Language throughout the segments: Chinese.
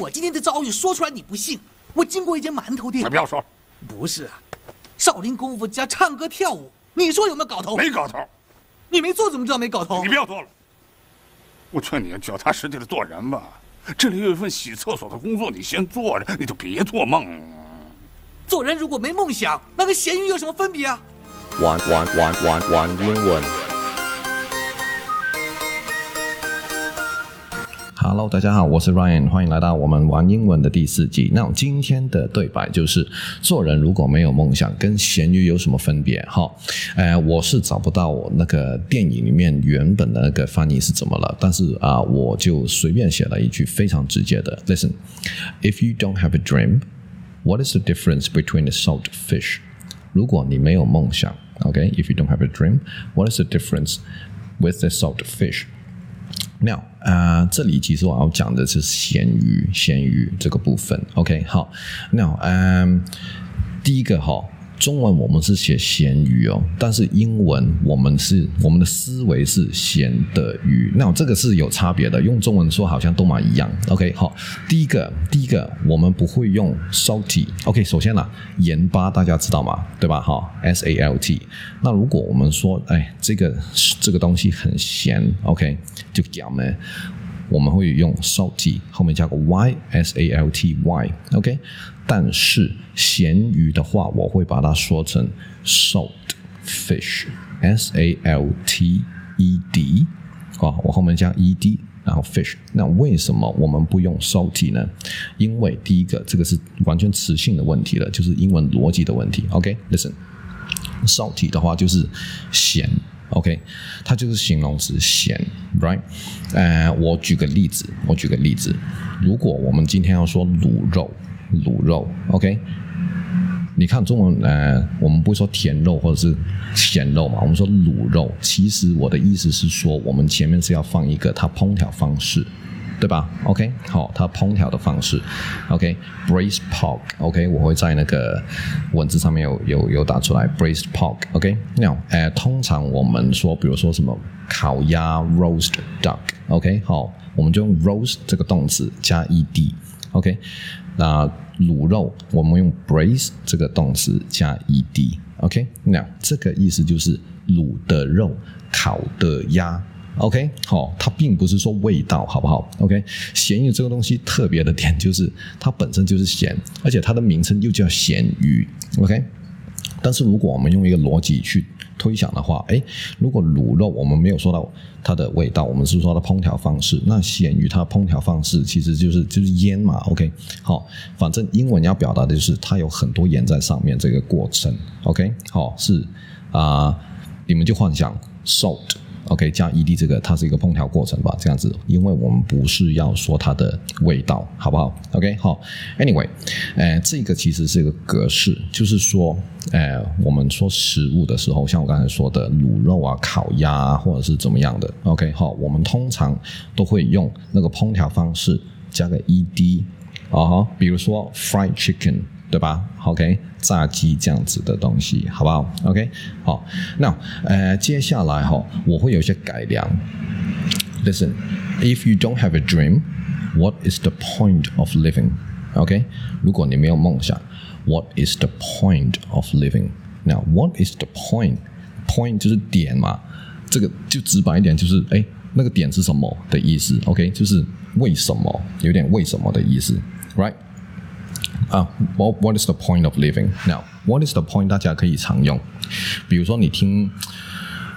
我今天的遭遇说出来你不信。我经过一间馒头店，不要说了。不是啊，少林功夫加唱歌跳舞，你说有没有搞头？没搞头。你没做怎么知道没搞头？你不要做了。我劝你脚踏实地的做人吧。这里有一份洗厕所的工作，你先做着，你就别做梦。做人如果没梦想，那跟咸鱼有什么分别啊？玩玩玩玩玩英文。Hello，大家好，我是 Ryan，欢迎来到我们玩英文的第四集。那今天的对白就是：做人如果没有梦想，跟咸鱼有什么分别？哈，呃，我是找不到我那个电影里面原本的那个翻译是怎么了，但是啊，我就随便写了一句非常直接的：Listen，if you don't have a dream，what is the difference between a salt fish？如果你没有梦想，OK，if you don't have a dream，what is the difference with the salt fish？Now，啊，这里其实我要讲的是咸鱼，咸鱼这个部分。OK，好。那嗯，第一个哈。中文我们是写咸鱼哦，但是英文我们是我们的思维是咸的鱼，那这个是有差别的。用中文说好像都蛮一样。OK，好，第一个，第一个我们不会用 salty。OK，首先呢、啊，盐巴大家知道吗？对吧？哈，S A L T。那如果我们说，哎，这个这个东西很咸，OK，就讲呢。我们会用 salty 后面加个 y，s a l t y，OK。但是咸鱼的话，我会把它说成 salt fish，s a l t e d。啊，我后面加 e d，然后 fish。那为什么我们不用 salty 呢？因为第一个，这个是完全词性的问题了，就是英文逻辑的问题。OK，listen，salty 的话就是咸。OK，它就是形容词咸，right？呃，我举个例子，我举个例子，如果我们今天要说卤肉，卤肉，OK？你看中文，呃，我们不会说甜肉或者是咸肉嘛，我们说卤肉。其实我的意思是说，我们前面是要放一个它烹调方式。对吧？OK，好，它烹调的方式，OK，braised pork，OK，我会在那个文字上面有有有打出来，braised pork，OK，那呃，通常我们说，比如说什么烤鸭，roast duck，OK，好，我们就用 roast 这个动词加 ed，OK，那卤肉我们用 braise 这个动词加 ed，OK，那这个意思就是卤的肉，烤的鸭。OK，好，它并不是说味道好不好？OK，咸鱼这个东西特别的点就是它本身就是咸，而且它的名称又叫咸鱼。OK，但是如果我们用一个逻辑去推想的话，诶，如果卤肉我们没有说到它的味道，我们是说它的烹调方式，那咸鱼它的烹调方式其实就是就是腌嘛。OK，好，反正英文要表达的就是它有很多盐在上面这个过程。OK，好，是啊、你们就幻想 salt。OK，加 ed 这个，它是一个烹调过程吧，这样子，因为我们不是要说它的味道，好不好？OK，好，Anyway，呃，这个其实是一个格式，就是说，呃，我们说食物的时候，像我刚才说的卤肉啊、烤鸭啊，或者是怎么样的，OK，好，我们通常都会用那个烹调方式加个 ed，啊哈，比如说 fried chicken。对吧？OK，炸鸡这样子的东西，好不好？OK，好，那呃，接下来哈，我会有一些改良。Listen，if you don't have a dream，what is the point of living？OK，如果你没有梦想，what is the point of living？Now，what is the point？Point 就是点嘛，这个就直白一点，就是哎，那个点是什么的意思？OK，就是为什么，有点为什么的意思，Right？啊、，What What is the point of living? Now, what is the point？大家可以常用，比如说你听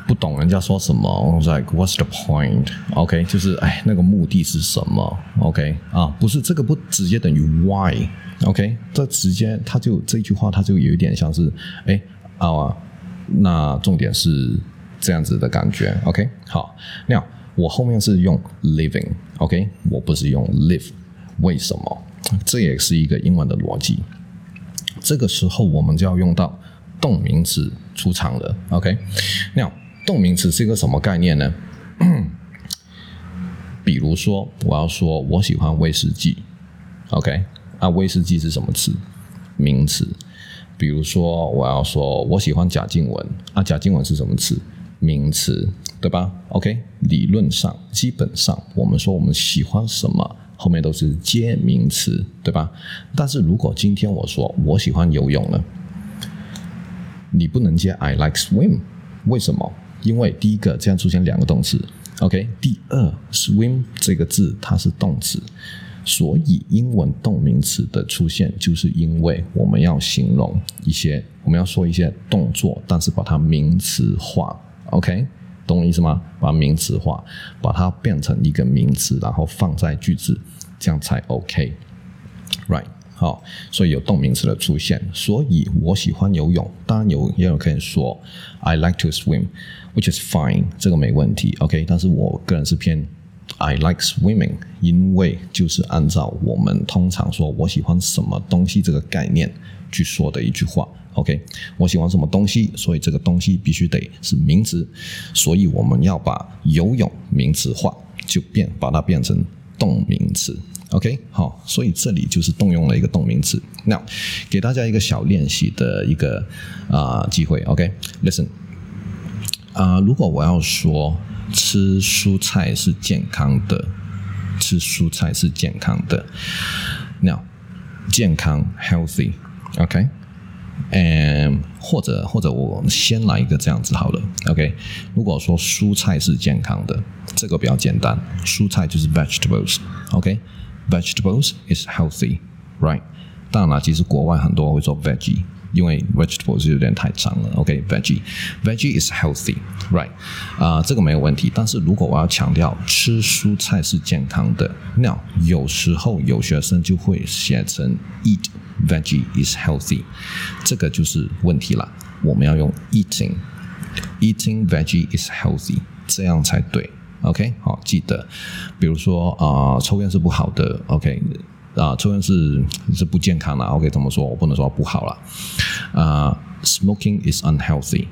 不懂人家说什么，like What's the point？OK，、就是哎，那个目的是什么？OK，啊，不是这个不直接等于 Why？OK，、这直接它就这句话它就有一点像是哎啊，那重点是这样子的感觉。OK，好，那我后面是用 living，OK，、我不是用 live，为什么？这也是一个英文的逻辑。这个时候我们就要用到动名词出场了。OK，那动名词是一个什么概念呢？比如说，我要说我喜欢威士忌。OK，啊，威士忌是什么词？名词。比如说，我要说我喜欢贾静雯。啊，贾静雯是什么词？名词，对吧？OK，理论上，基本上，我们说我们喜欢什么。后面都是接名词，对吧？但是如果今天我说我喜欢游泳了，你不能接 I like swim，为什么？因为第一个这样出现两个动词，OK？第二，swim 这个字它是动词。所以，英文动名词的出现，就是因为我们要形容一些，我们要说一些动作，但是把它名词化，OK？懂我意思吗？把名词化，把它变成一个名词，然后放在句子，这样才 OK，Right？好，所以有动名词的出现，所以我喜欢游泳。当然有，也有可以说 I like to swim，which is fine，这个没问题，OK？但是我个人是偏。I like swimming，因为就是按照我们通常说我喜欢什么东西这个概念去说的一句话。OK，我喜欢什么东西，所以这个东西必须得是名词，所以我们要把游泳名词化，就变把它变成动名词。OK，好，所以这里就是动用了一个动名词。那给大家一个小练习的一个啊、呃、机会。OK，listen，、啊、如果我要说。吃蔬菜是健康的，吃蔬菜是健康的。Now，健康 OK，嗯，或者或者我先来一个这样子好了，OK。如果说蔬菜是健康的，这个比较简单，蔬菜就是 vegetables，OK，vegetables is healthy，right？当然了，其实国外很多会说 veggie。因为 vegetable 是有点太长了，OK，veggie，veggie is healthy，right？啊，这个没有问题。但是如果我要强调吃蔬菜是健康的，那有时候有学生就会写成 eat veggie is healthy，这个就是问题了。我们要用 eating，eating veggie is healthy，这样才对。OK，好，记得，比如说啊、呃，抽烟是不好的，OK。啊，抽烟是是不健康的。OK，怎么说？我不能说不好了。啊？Smoking is unhealthy。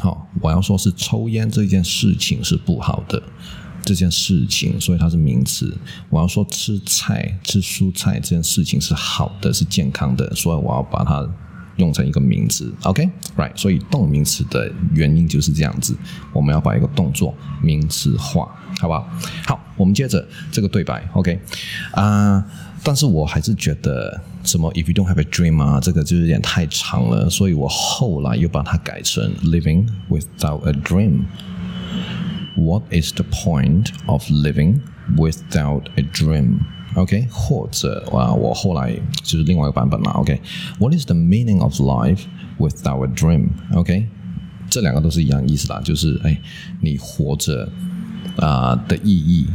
好，我要说是抽烟这件事情是不好的，这件事情，所以它是名词。我要说吃菜、吃蔬菜这件事情是好的，是健康的，所以我要把它。用成一个名词，OK，right，所以动名词的原因就是这样子，我们要把一个动作名词化，好不好？好，我们接着这个对白，OK，啊、但是我还是觉得什么 If you don't have a dream 啊，这个就有点太长了，所以我后来又把它改成 Living without a dream。What is the point of living without a dream？OK，或者啊，我后来就是另外一个版本了。OK，What is the meaning of life without a dream？OK，这两个都是一样意思啦，就是哎，你活着啊、呃、的意义，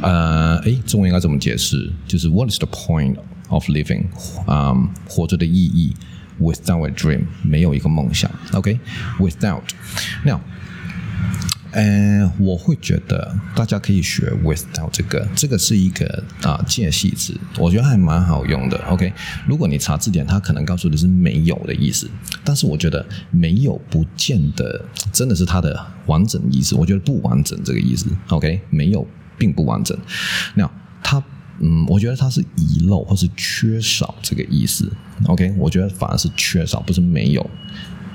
呃，哎，中文应该怎么解释？就是 What is the point of living？啊、呃，活着的意义 without a dream，没有一个梦想。OK，without，now。 呃，我会觉得大家可以学 without 这个，这个是一个啊介系词，我觉得还蛮好用的。OK，如果你查字典，它可能告诉你是没有的意思，但是我觉得没有不见得真的是它的完整意思，我觉得不完整这个意思。OK，没有并不完整。那它，嗯，我觉得它是遗漏或是缺少这个意思。OK，我觉得反而是缺少，不是没有。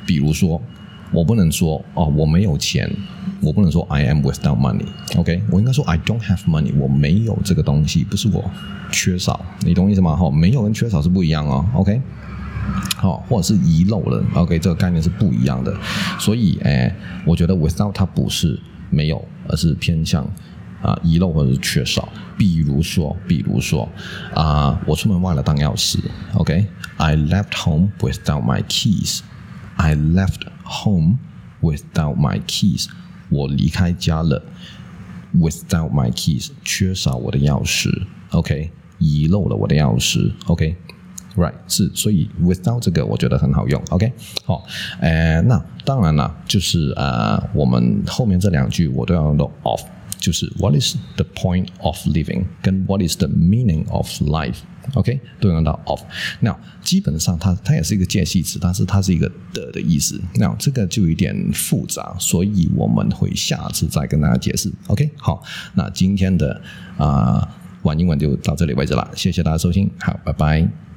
比如说。我不能说哦，我没有钱。我不能说 I am without money，OK？我应该说 I don't have money，我没有这个东西，不是我缺少。你懂意思吗？哈，没有跟缺少是不一样哦，OK？好，或者是遗漏了，OK？这个概念是不一样的。所以，哎，我觉得 without 它不是没有，而是偏向啊遗漏或者是缺少。比如说，比如说啊，我出门忘了当钥匙，OK？I left home without my keys。I left home without my keys。我离开家了，without my keys，缺少我的钥匙。OK，遗漏了我的钥匙。OK，right，是，所以 without 这个我觉得很好用。OK，好，呃，那当然了，就是呃，我们后面这两句我都要用到 of，就是 What is the point of living？跟 What is the meaning of life？OK，都用到 of。那基本上它它也是一个介系词，但是它是一个的的意思。那这个就有点复杂，所以我们会下次再跟大家解释。OK，好，那今天的啊、呃、玩英文就到这里为止了，谢谢大家收听，好，拜拜。